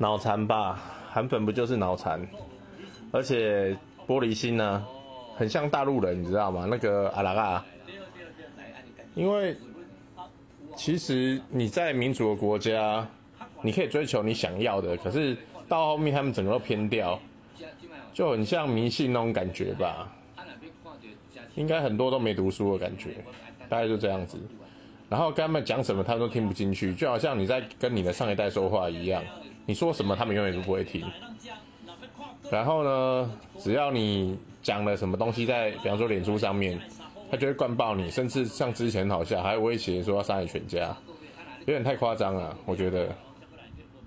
脑残吧，韩粉不就是脑残？而且玻璃心呢，很像大陆人，你知道吗？那个阿拉嘎，因为其实你在民主的国家，你可以追求你想要的，可是到后面他们整个都偏掉，就很像迷信那种感觉吧。应该很多都没读书的感觉，大概就这样子。然后跟他们讲什么，他们都听不进去，就好像你在跟你的上一代说话一样，你说什么，他们永远都不会听。然后呢，只要你讲了什么东西在，比方说脸书上面，他就会灌爆你，甚至像之前好像还威胁说要杀你全家，有点太夸张了，我觉得。